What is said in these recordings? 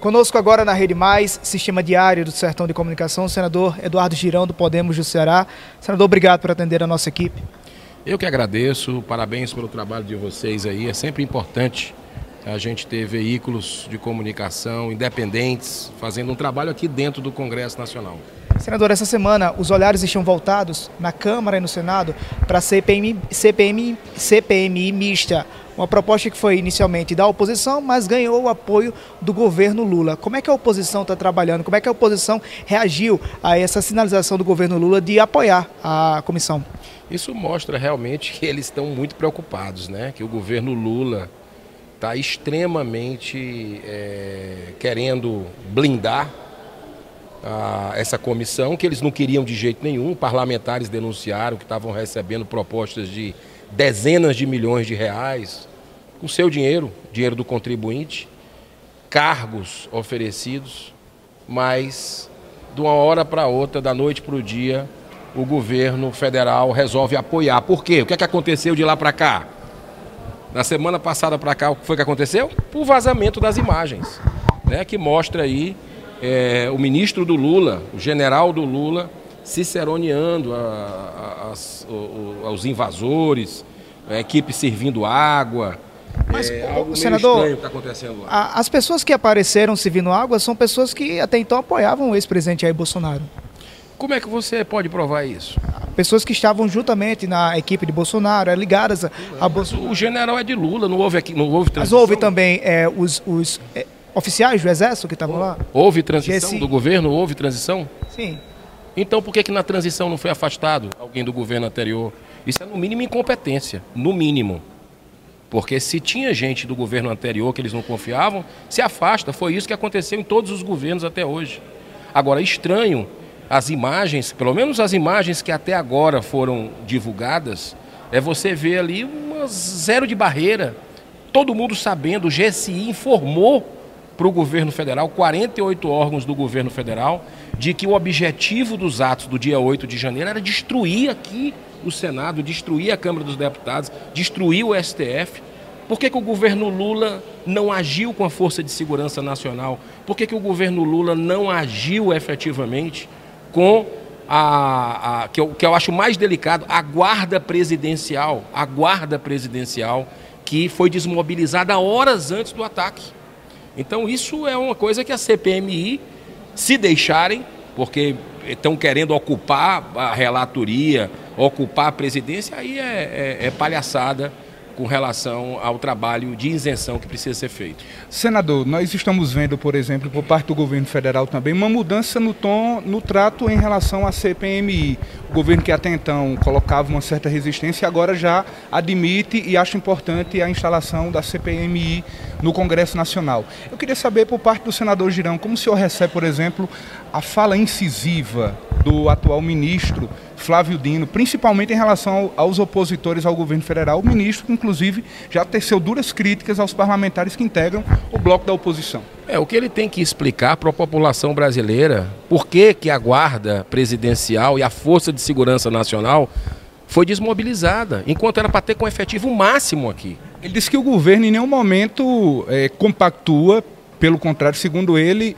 Conosco agora na Rede Mais, Sistema Diário do Sertão de Comunicação, o senador Eduardo Girão, do Podemos do Ceará. Senador, obrigado por atender a nossa equipe. Eu que agradeço, parabéns pelo trabalho de vocês aí. É sempre importante a gente ter veículos de comunicação independentes fazendo um trabalho aqui dentro do Congresso Nacional. Senador, essa semana os olhares estão voltados na Câmara e no Senado para a CPMI, CPMI, CPMI mista. Uma proposta que foi inicialmente da oposição, mas ganhou o apoio do governo Lula. Como é que a oposição está trabalhando? Como é que a oposição reagiu a essa sinalização do governo Lula de apoiar a comissão? Isso mostra realmente que eles estão muito preocupados, né? Que o governo Lula está extremamente é, querendo blindar a, essa comissão, que eles não queriam de jeito nenhum. Parlamentares denunciaram que estavam recebendo propostas de dezenas de milhões de reais, com seu dinheiro, dinheiro do contribuinte, cargos oferecidos, mas de uma hora para outra, da noite para o dia, o governo federal resolve apoiar. Por quê? O que, é que aconteceu de lá para cá? Na semana passada para cá, o que foi que aconteceu? O vazamento das imagens, né, que mostra aí é, o ministro do Lula, o general do Lula, ciceroneando a, a, aos invasores, a equipe servindo água. Mas, é, algo senador, está acontecendo lá. as pessoas que apareceram servindo água são pessoas que até então apoiavam o ex-presidente Jair Bolsonaro. Como é que você pode provar isso? Pessoas que estavam juntamente na equipe de Bolsonaro, ligadas a, a Bolsonaro. O general é de Lula, não houve, aqui, não houve transição? Mas houve também é, os, os é, oficiais do Exército que estavam lá? Houve transição do governo? Houve transição? Sim. Então por que, que na transição não foi afastado alguém do governo anterior? Isso é no mínimo incompetência, no mínimo. Porque se tinha gente do governo anterior que eles não confiavam, se afasta. Foi isso que aconteceu em todos os governos até hoje. Agora, estranho as imagens, pelo menos as imagens que até agora foram divulgadas, é você ver ali uma zero de barreira. Todo mundo sabendo, o GSI informou para o governo federal, 48 órgãos do governo federal, de que o objetivo dos atos do dia 8 de janeiro era destruir aqui o Senado, destruir a Câmara dos Deputados, destruir o STF. Por que, que o governo Lula não agiu com a Força de Segurança Nacional? Por que, que o governo Lula não agiu efetivamente com a, a que, eu, que eu acho mais delicado, a guarda presidencial, a guarda presidencial que foi desmobilizada horas antes do ataque. Então isso é uma coisa que a CPMI, se deixarem, porque estão querendo ocupar a relatoria, ocupar a presidência, aí é, é, é palhaçada com relação ao trabalho de isenção que precisa ser feito. Senador, nós estamos vendo, por exemplo, por parte do governo federal também, uma mudança no tom, no trato em relação à CPMI. O governo que até então colocava uma certa resistência agora já admite e acha importante a instalação da CPMI no Congresso Nacional. Eu queria saber por parte do senador Girão, como o senhor recebe, por exemplo, a fala incisiva do atual ministro Flávio Dino, principalmente em relação aos opositores ao governo federal, o ministro, inclusive, já teceu duras críticas aos parlamentares que integram o bloco da oposição. É, o que ele tem que explicar para a população brasileira por que, que a guarda presidencial e a Força de Segurança Nacional foi desmobilizada, enquanto era para ter com efetivo máximo aqui. Ele disse que o governo em nenhum momento é, compactua, pelo contrário, segundo ele,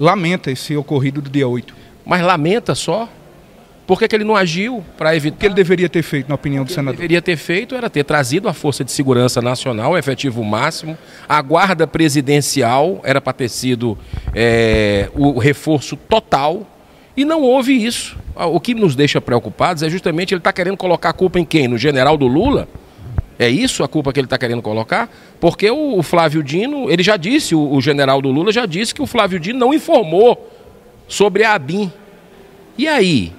lamenta esse ocorrido do dia 8. Mas lamenta só? Por que, que ele não agiu para evitar? O que ele deveria ter feito, na opinião do senador? O que ele deveria ter feito era ter trazido a Força de Segurança Nacional, efetivo máximo. A Guarda Presidencial era para ter sido é, o reforço total. E não houve isso. O que nos deixa preocupados é justamente ele está querendo colocar a culpa em quem? No general do Lula? É isso a culpa que ele está querendo colocar? Porque o, Flávio Dino, ele já disse, o, o general do Lula já disse que o Flávio Dino não informou sobre a ABIN. E aí?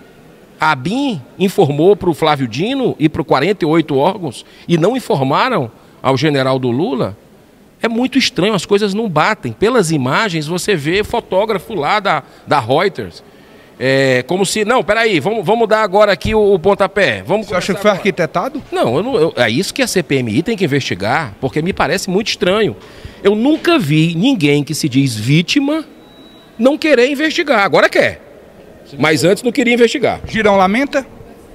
A ABIN informou para o Flávio Dino e para 48 órgãos e não informaram ao general do Lula? É muito estranho, as coisas não batem. Pelas imagens, você vê fotógrafo lá da, da Reuters. É, como se, não, peraí, vamos, vamos dar agora aqui o, o pontapé. Vamos Você acha que foi agora. arquitetado? Não, eu não eu, é isso que a CPMI tem que investigar, porque me parece muito estranho. Eu nunca vi ninguém que se diz vítima não querer investigar. Agora quer. Mas antes não queria investigar. Girão lamenta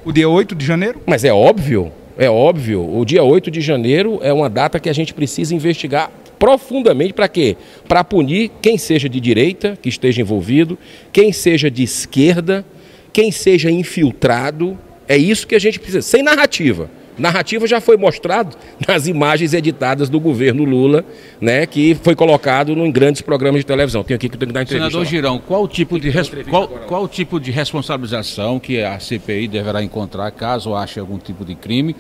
o dia 8 de janeiro? Mas é óbvio, é óbvio. O dia 8 de janeiro é uma data que a gente precisa investigar profundamente para quê? Para punir quem seja de direita, que esteja envolvido, quem seja de esquerda, quem seja infiltrado. É isso que a gente precisa, sem narrativa. Narrativa já foi mostrado nas imagens editadas do governo Lula, né, que foi colocado em grandes programas de televisão. Tem aqui que tem que dar entrevista. Senador Girão, qual o tipo de qual, qual tipo de responsabilização que a CPI deverá encontrar caso ache algum tipo de crime?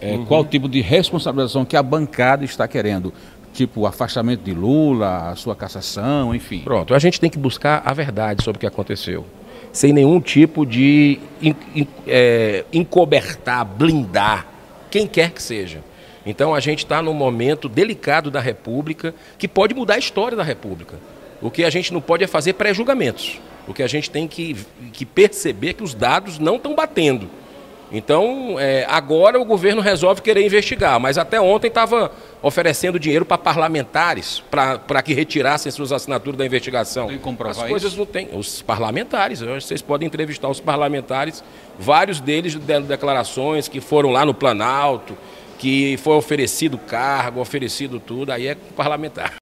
É, uhum. Qual o tipo de responsabilização que a bancada está querendo? Tipo, o afastamento de Lula, a sua cassação, enfim. Pronto, a gente tem que buscar a verdade sobre o que aconteceu sem nenhum tipo de in, in, é, encobertar, blindar quem quer que seja. Então a gente está num momento delicado da República que pode mudar a história da República. O que a gente não pode é fazer pré-julgamentos. O que a gente tem que, que perceber é que os dados não estão batendo. Então, é, agora o governo resolve querer investigar, mas até ontem estava oferecendo dinheiro para parlamentares para que retirassem suas assinaturas da investigação. Tem comprovar As coisas isso? não têm. Os parlamentares, vocês podem entrevistar os parlamentares, vários deles deram declarações que foram lá no Planalto, que foi oferecido cargo, oferecido tudo, aí é parlamentar.